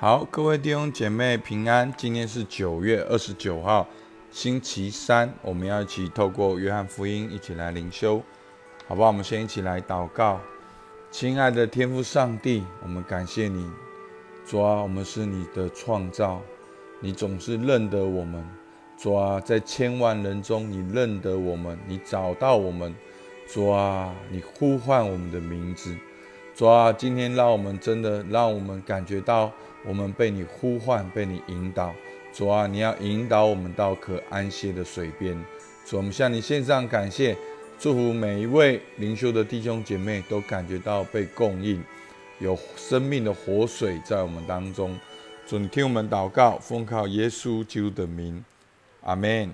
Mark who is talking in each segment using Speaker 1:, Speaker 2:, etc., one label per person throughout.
Speaker 1: 好，各位弟兄姐妹平安。今天是九月二十九号，星期三，我们要一起透过约翰福音一起来灵修，好不好？我们先一起来祷告。亲爱的天父上帝，我们感谢你，主啊，我们是你的创造，你总是认得我们，主啊，在千万人中你认得我们，你找到我们，主啊，你呼唤我们的名字，主啊，今天让我们真的让我们感觉到。我们被你呼唤，被你引导，主啊，你要引导我们到可安歇的水边。主，我们向你献上感谢，祝福每一位灵修的弟兄姐妹都感觉到被供应，有生命的活水在我们当中。主，你听我们祷告，奉靠耶稣基督的名，阿门。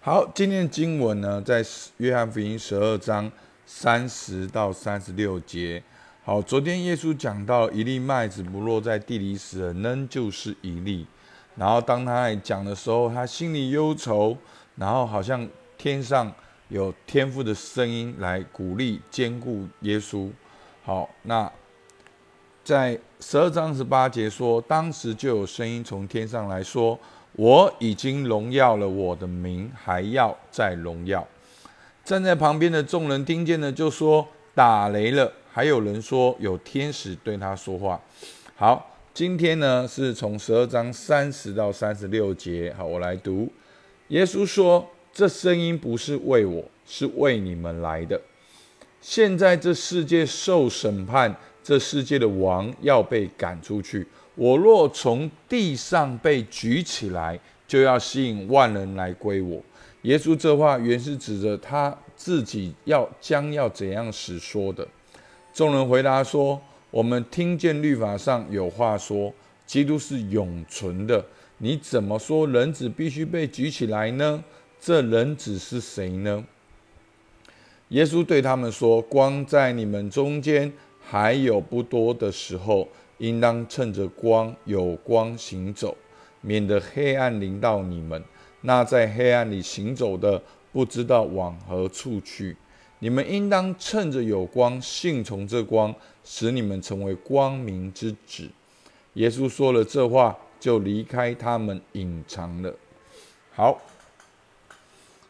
Speaker 1: 好，今天的经文呢，在约翰福音十二章三十到三十六节。好，昨天耶稣讲到一粒麦子不落在地里死，仍就是一粒。然后当他讲的时候，他心里忧愁，然后好像天上有天父的声音来鼓励、兼顾耶稣。好，那在十二章十八节说，当时就有声音从天上来说：“我已经荣耀了我的名，还要再荣耀。”站在旁边的众人听见了，就说：“打雷了。”还有人说有天使对他说话。好，今天呢是从十二章三十到三十六节。好，我来读。耶稣说：“这声音不是为我，是为你们来的。现在这世界受审判，这世界的王要被赶出去。我若从地上被举起来，就要吸引万人来归我。”耶稣这话原是指着他自己要将要怎样使说的。众人回答说：“我们听见律法上有话说，基督是永存的。你怎么说人子必须被举起来呢？这人子是谁呢？”耶稣对他们说：“光在你们中间还有不多的时候，应当趁着光有光行走，免得黑暗临到你们。那在黑暗里行走的，不知道往何处去。”你们应当趁着有光，信从这光，使你们成为光明之子。耶稣说了这话，就离开他们，隐藏了。好，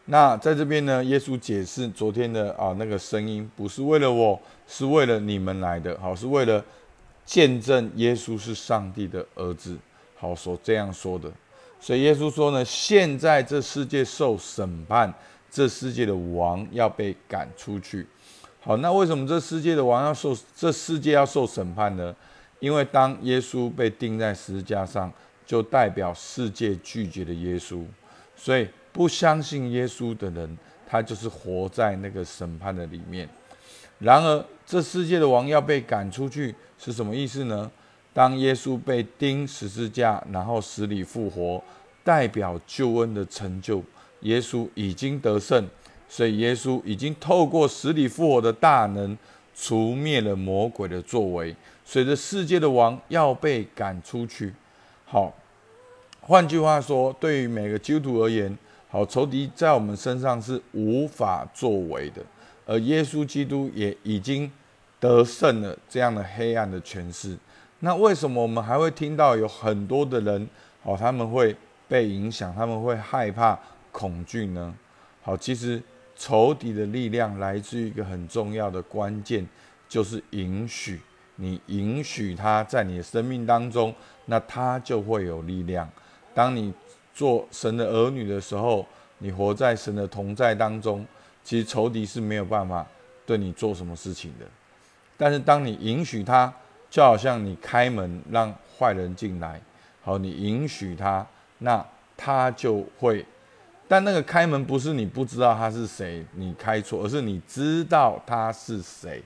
Speaker 1: 那在这边呢，耶稣解释昨天的啊那个声音，不是为了我，是为了你们来的。好，是为了见证耶稣是上帝的儿子。好，所这样说的。所以耶稣说呢，现在这世界受审判。这世界的王要被赶出去，好，那为什么这世界的王要受这世界要受审判呢？因为当耶稣被钉在十字架上，就代表世界拒绝了耶稣，所以不相信耶稣的人，他就是活在那个审判的里面。然而，这世界的王要被赶出去是什么意思呢？当耶稣被钉十字架，然后死里复活，代表救恩的成就。耶稣已经得胜，所以耶稣已经透过死里复活的大能，除灭了魔鬼的作为。随着世界的王要被赶出去，好，换句话说，对于每个基督徒而言，好，仇敌在我们身上是无法作为的，而耶稣基督也已经得胜了这样的黑暗的权势。那为什么我们还会听到有很多的人，好，他们会被影响，他们会害怕？恐惧呢？好，其实仇敌的力量来自于一个很重要的关键，就是允许你允许他在你的生命当中，那他就会有力量。当你做神的儿女的时候，你活在神的同在当中，其实仇敌是没有办法对你做什么事情的。但是当你允许他，就好像你开门让坏人进来，好，你允许他，那他就会。但那个开门不是你不知道他是谁，你开错，而是你知道他是谁。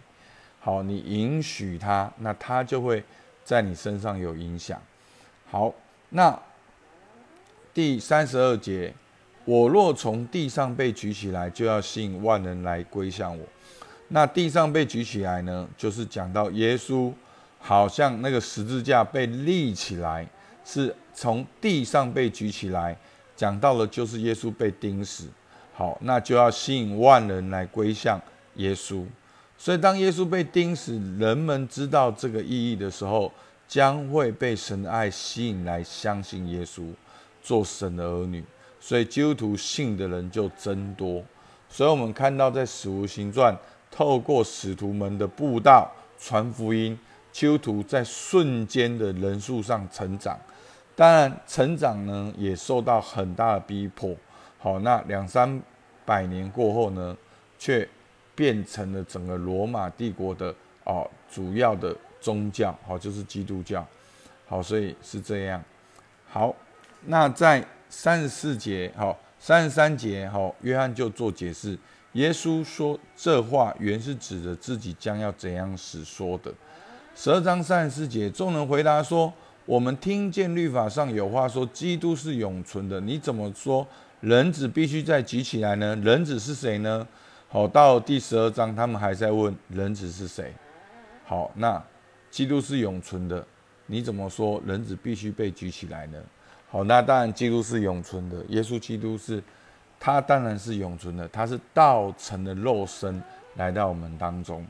Speaker 1: 好，你允许他，那他就会在你身上有影响。好，那第三十二节，我若从地上被举起来，就要吸引万人来归向我。那地上被举起来呢，就是讲到耶稣好像那个十字架被立起来，是从地上被举起来。讲到了，就是耶稣被钉死，好，那就要吸引万人来归向耶稣。所以，当耶稣被钉死，人们知道这个意义的时候，将会被神的爱吸引来相信耶稣，做神的儿女。所以基督徒信的人就增多。所以我们看到在使徒行传，透过使徒们的布道传福音，基督徒在瞬间的人数上成长。当然，成长呢也受到很大的逼迫。好，那两三百年过后呢，却变成了整个罗马帝国的哦主要的宗教，好，就是基督教。好，所以是这样。好，那在三十四节，好，三十三节，好，约翰就做解释。耶稣说这话原是指着自己将要怎样死说的。十二章三十四节，众人回答说。我们听见律法上有话说，基督是永存的。你怎么说人子必须再举起来呢？人子是谁呢？好，到第十二章，他们还在问人子是谁。好，那基督是永存的，你怎么说人子必须被举起来呢？好，那当然基督是永存的，耶稣基督是，他当然是永存的，他是道成的肉身来到我们当中。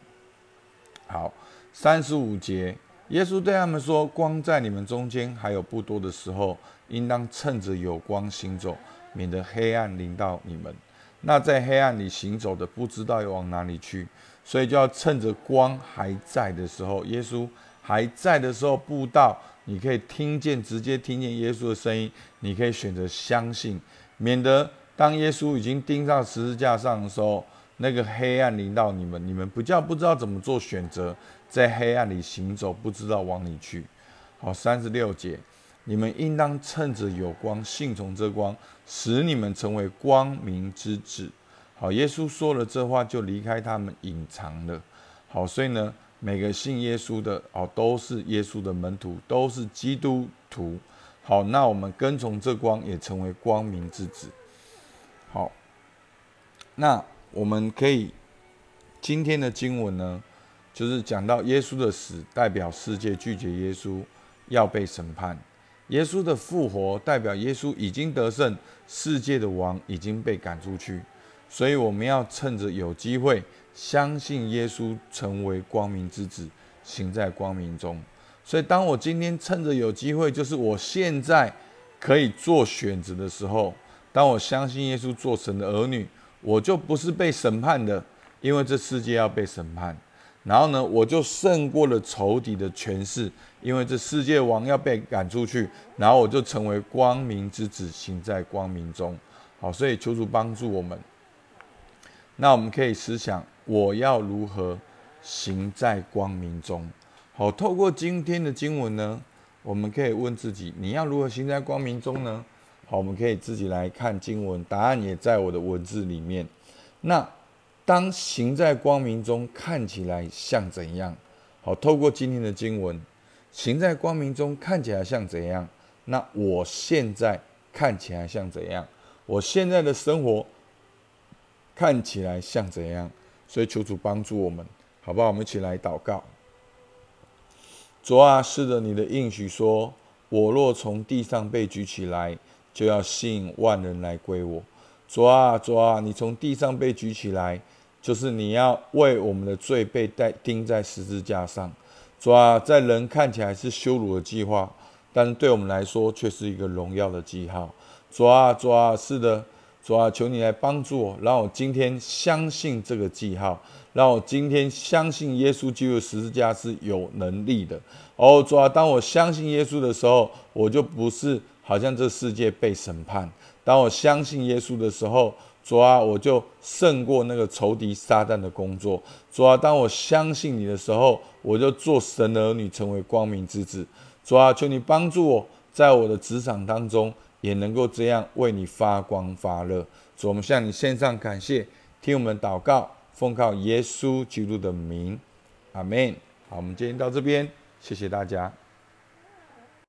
Speaker 1: 好，三十五节。耶稣对他们说：“光在你们中间还有不多的时候，应当趁着有光行走，免得黑暗临到你们。那在黑暗里行走的，不知道要往哪里去，所以就要趁着光还在的时候，耶稣还在的时候布道，你可以听见，直接听见耶稣的声音，你可以选择相信，免得当耶稣已经钉上十字架上的时候。”那个黑暗临到你们，你们不叫不知道怎么做选择，在黑暗里行走，不知道往里去。好，三十六节，你们应当趁着有光，信从这光，使你们成为光明之子。好，耶稣说了这话，就离开他们，隐藏了。好，所以呢，每个信耶稣的，哦，都是耶稣的门徒，都是基督徒。好，那我们跟从这光，也成为光明之子。好，那。我们可以今天的经文呢，就是讲到耶稣的死代表世界拒绝耶稣要被审判，耶稣的复活代表耶稣已经得胜，世界的王已经被赶出去，所以我们要趁着有机会，相信耶稣成为光明之子，行在光明中。所以当我今天趁着有机会，就是我现在可以做选择的时候，当我相信耶稣做神的儿女。我就不是被审判的，因为这世界要被审判。然后呢，我就胜过了仇敌的权势，因为这世界王要被赶出去。然后我就成为光明之子，行在光明中。好，所以求主帮助我们。那我们可以思想，我要如何行在光明中？好，透过今天的经文呢，我们可以问自己：你要如何行在光明中呢？好，我们可以自己来看经文，答案也在我的文字里面。那当行在光明中看起来像怎样？好，透过今天的经文，行在光明中看起来像怎样？那我现在看起来像怎样？我现在的生活看起来像怎样？所以求主帮助我们，好不好？我们一起来祷告。主啊，是的，你的应许说，我若从地上被举起来。就要吸引万人来归我，主啊主啊，你从地上被举起来，就是你要为我们的罪被带钉在十字架上。主啊，在人看起来是羞辱的计划，但是对我们来说却是一个荣耀的记号。主啊主啊，是的，主啊，求你来帮助我，让我今天相信这个记号，让我今天相信耶稣基督十字架是有能力的。哦，主啊，当我相信耶稣的时候，我就不是。好像这世界被审判。当我相信耶稣的时候，主啊，我就胜过那个仇敌撒旦的工作。主啊，当我相信你的时候，我就做神的儿女，成为光明之子。主啊，求你帮助我，在我的职场当中也能够这样为你发光发热。主，我们向你献上感谢，听我们祷告，奉靠耶稣基督的名，阿门。好，我们今天到这边，谢谢大家。